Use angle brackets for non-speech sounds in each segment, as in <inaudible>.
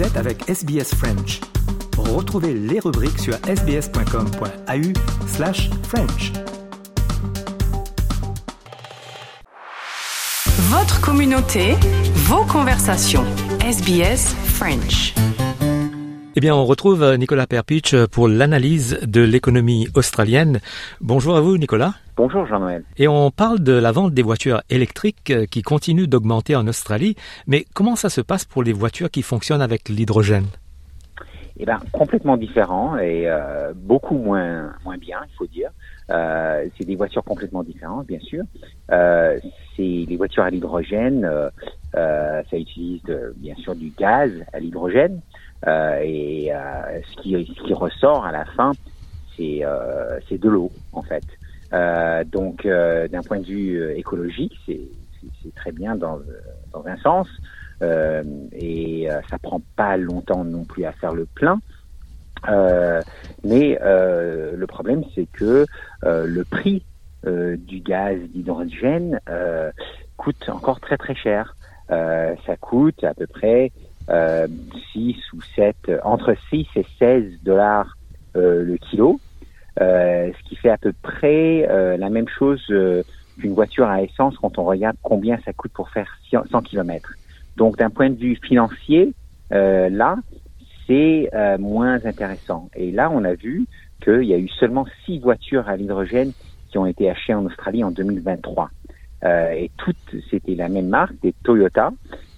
Vous êtes avec SBS French. Retrouvez les rubriques sur sbs.com.au slash French. Votre communauté, vos conversations. SBS French. Eh bien, on retrouve Nicolas Perpich pour l'analyse de l'économie australienne. Bonjour à vous, Nicolas. Bonjour Jean-Noël. Et on parle de la vente des voitures électriques qui continue d'augmenter en Australie. Mais comment ça se passe pour les voitures qui fonctionnent avec l'hydrogène? Eh bien, complètement différent et euh, beaucoup moins, moins bien, il faut dire. Euh, c'est des voitures complètement différentes, bien sûr. Euh, c'est les voitures à l'hydrogène, euh, euh, ça utilise de, bien sûr du gaz à l'hydrogène. Euh, et euh, ce, qui, ce qui ressort à la fin, c'est euh, c'est de l'eau en fait. Euh, donc euh, d'un point de vue euh, écologique, c'est très bien dans, dans un sens. Euh, et euh, ça prend pas longtemps non plus à faire le plein. Euh, mais euh, le problème, c'est que euh, le prix euh, du gaz d'hydrogène euh, coûte encore très très cher. Euh, ça coûte à peu près euh, 6 ou 7, entre 6 et 16 dollars euh, le kilo, euh, ce qui fait à peu près euh, la même chose euh, qu'une voiture à essence quand on regarde combien ça coûte pour faire 100 km. Donc d'un point de vue financier, euh, là, c'est euh, moins intéressant. Et là, on a vu qu'il y a eu seulement 6 voitures à l'hydrogène qui ont été achetées en Australie en 2023. Euh, et toutes, c'était la même marque, des Toyota.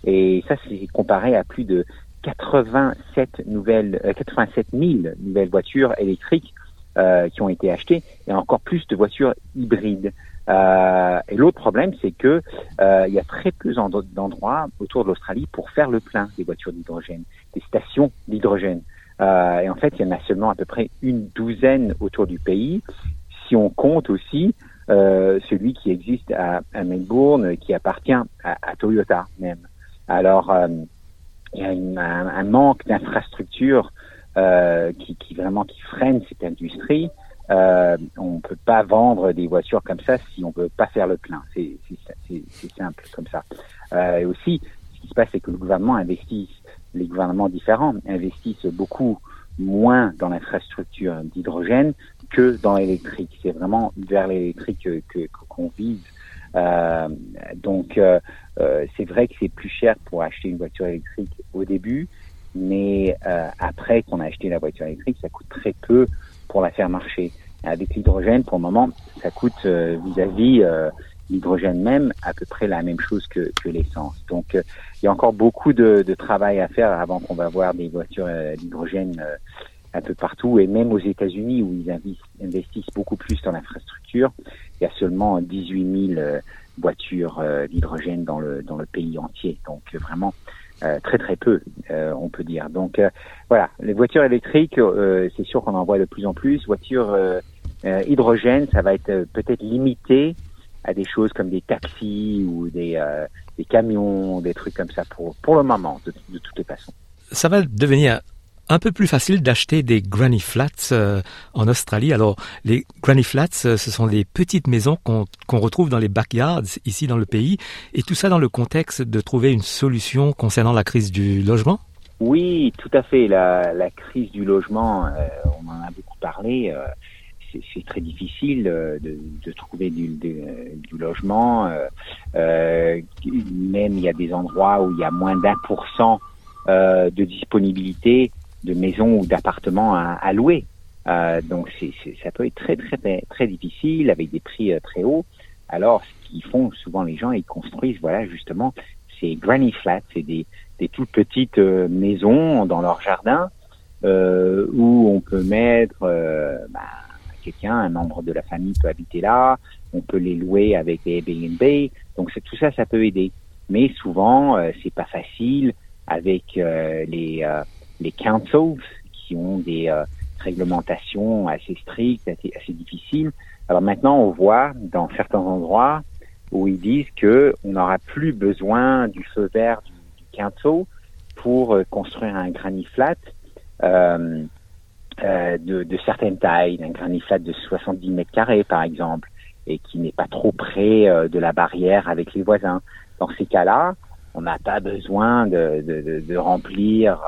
Et ça, c'est comparé à plus de 87 nouvelles, euh, 87 000 nouvelles voitures électriques euh, qui ont été achetées et encore plus de voitures hybrides. Euh, et l'autre problème, c'est que euh, il y a très peu d'end- d'endroits autour de l'Australie pour faire le plein des voitures d'hydrogène, des stations d'hydrogène. Euh, et en fait, il y en a seulement à peu près une douzaine autour du pays. Si on compte aussi euh, celui qui existe à, à Melbourne, qui appartient à, Toyota même. Alors, il y a un, un manque d'infrastructures euh, qui, qui vraiment qui freine cette industrie. Euh, on peut pas vendre des voitures comme ça si on peut pas faire le plein. C'est simple comme ça. Euh, et aussi, ce qui se passe, c'est que le gouvernement investit, les gouvernements différents investissent beaucoup moins dans l'infrastructure d'hydrogène que dans l'électrique. C'est vraiment vers l'électrique que que- qu'on vise. Euh, donc, euh, euh, c'est vrai que c'est plus cher pour acheter une voiture électrique au début, mais euh, après qu'on a acheté la voiture électrique, ça coûte très peu pour la faire marcher. Avec l'hydrogène, pour le moment, ça coûte euh, vis-à-vis euh, l'hydrogène même à peu près la même chose que, que l'essence. Donc, euh, il y a encore beaucoup de, de travail à faire avant qu'on va voir des voitures euh, d'hydrogène un peu partout, et même aux États-Unis où ils investissent beaucoup plus dans l'infrastructure, il y a seulement 18 000 euh, voitures d'hydrogène dans le dans le pays entier. Donc vraiment euh, très très peu, euh, on peut dire. Donc euh, voilà, les voitures électriques, c'est sûr qu'on en voit de plus en plus. Voitures hydrogène, ça va être peut-être limité à des choses comme des taxis ou des des camions, des trucs comme ça pour pour le moment, de, de toutes les façons. Ça va devenir un peu plus facile d'acheter des granny flats euh, en Australie. Alors, les granny flats, euh, ce sont des petites maisons qu'on retrouve dans les backyards ici dans le pays, et tout ça dans le contexte de trouver une solution concernant la crise du logement? Oui, tout à fait. La, crise du logement, euh, on en a beaucoup parlé. c'est- très difficile de, trouver du, logement. même il y a des endroits où il y a moins d'un pour cent de disponibilité de maisons ou d'appartements à, à louer. Euh, donc c'est ça peut être très très très, difficile avec des prix euh, très hauts. Alors ce qu'ils font souvent les gens, ils construisent voilà justement ces granny flats, c'est des des toutes petites euh, maisons dans leur jardin euh, où on peut mettre euh, bah, quelqu'un, un membre de la famille peut habiter là, on peut les louer avec les Airbnb, donc tout ça, ça peut aider. Mais souvent, euh, c'est pas facile avec euh, les les councils qui ont des euh, réglementations assez strictes, assez, difficiles. Alors maintenant, on voit dans certains endroits où ils disent que on n'aura plus besoin du feu vert du, du pour euh, construire un granny flat euh, de, de certaines tailles, un granny flat de 70 mètres carrés par exemple, et qui n'est pas trop près de la barrière avec les voisins. Dans ces cas-là, on n'a pas besoin de, remplir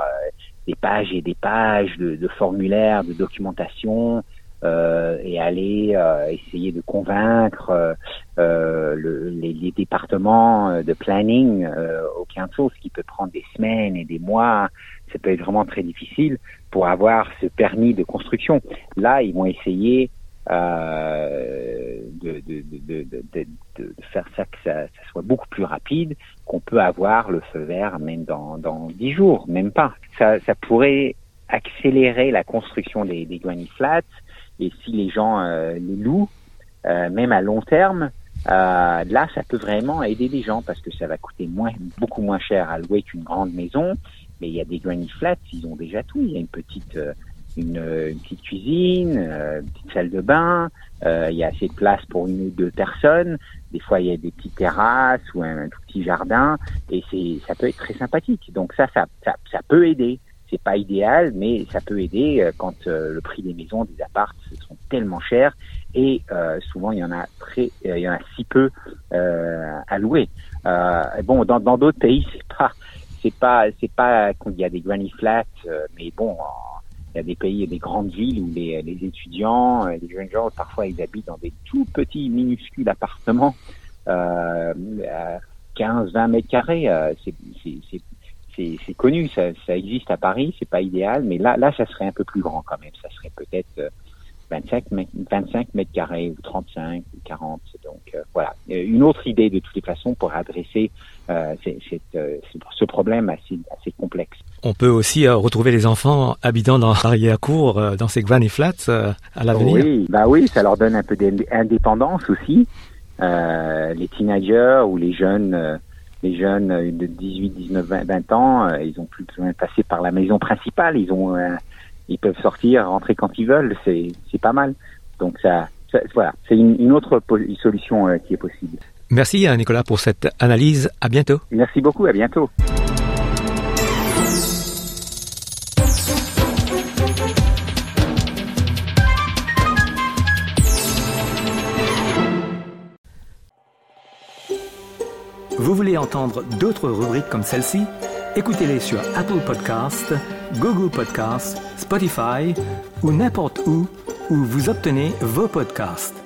des pages et des pages de, de formulaires, de documentation. Euh, et aller euh, essayer de convaincre euh, le, les, les, départements de planning au council, ce qui peut prendre des semaines et des mois. Ça peut être vraiment très difficile pour avoir ce permis de construction. Là, ils vont essayer euh, de, de, de, de, faire ça que ça, ça, soit beaucoup plus rapide, qu'on peut avoir le feu vert même dans dans dix jours, même pas. Ça, ça pourrait accélérer la construction des, des granny flats et si les gens euh, les louent, euh, même à long terme, euh, là, ça peut vraiment aider les gens parce que ça va coûter moins, beaucoup moins cher à louer qu'une grande maison. Mais il y a des granny flats, ils ont déjà tout. Il y a une petite, une, une, petite cuisine, une petite salle de bain. il y a assez de place pour une ou deux personnes. Des fois, il y a des petites terrasses ou un, tout petit jardin, et c'est, ça peut être très sympathique. Donc ça, ça, ça, ça peut aider c'est pas idéal, mais ça peut aider euh, quand euh, le prix des maisons, des apparts sont tellement chers et euh, souvent il y en a très, il y en a si peu à louer. bon, dans dans d'autres pays, <laughs> c'est pas c'est pas c'est pas qu'il y a des granny flats, mais bon, il y a des pays, des grandes villes où les, les étudiants, les jeunes gens, parfois ils habitent dans des tout petits minuscules appartements, euh, 15, 20 mètres carrés. c'est c'est connu, ça, ça, existe à Paris, c'est pas idéal, mais là, là, ça serait un peu plus grand quand même. Ça serait peut-être 25, euh, 25 mètres carrés ou 35 ou 40. Donc euh, voilà, euh, une autre idée de toutes les façons pour adresser euh, cette, ce problème assez, assez complexe. On peut aussi retrouver les enfants habitant dans l'arrière-cour, dans ces granny flats à l'avenir. Oui, bah oui, ça leur donne un peu d'indépendance aussi. les teenagers ou les jeunes les jeunes de 18, 19, 20, ans, ils ont plus besoin de passer par la maison principale. Ils ont, ils peuvent sortir, rentrer quand ils veulent. C'est, c'est pas mal. Donc ça, voilà, c'est une, une, autre solution qui est possible. Merci Nicolas pour cette analyse. À bientôt. Merci beaucoup. À bientôt. Vous voulez entendre d'autres rubriques comme celle-ci? Écoutez-les sur Apple Podcasts, Google Podcasts, Spotify ou n'importe où où vous obtenez vos podcasts.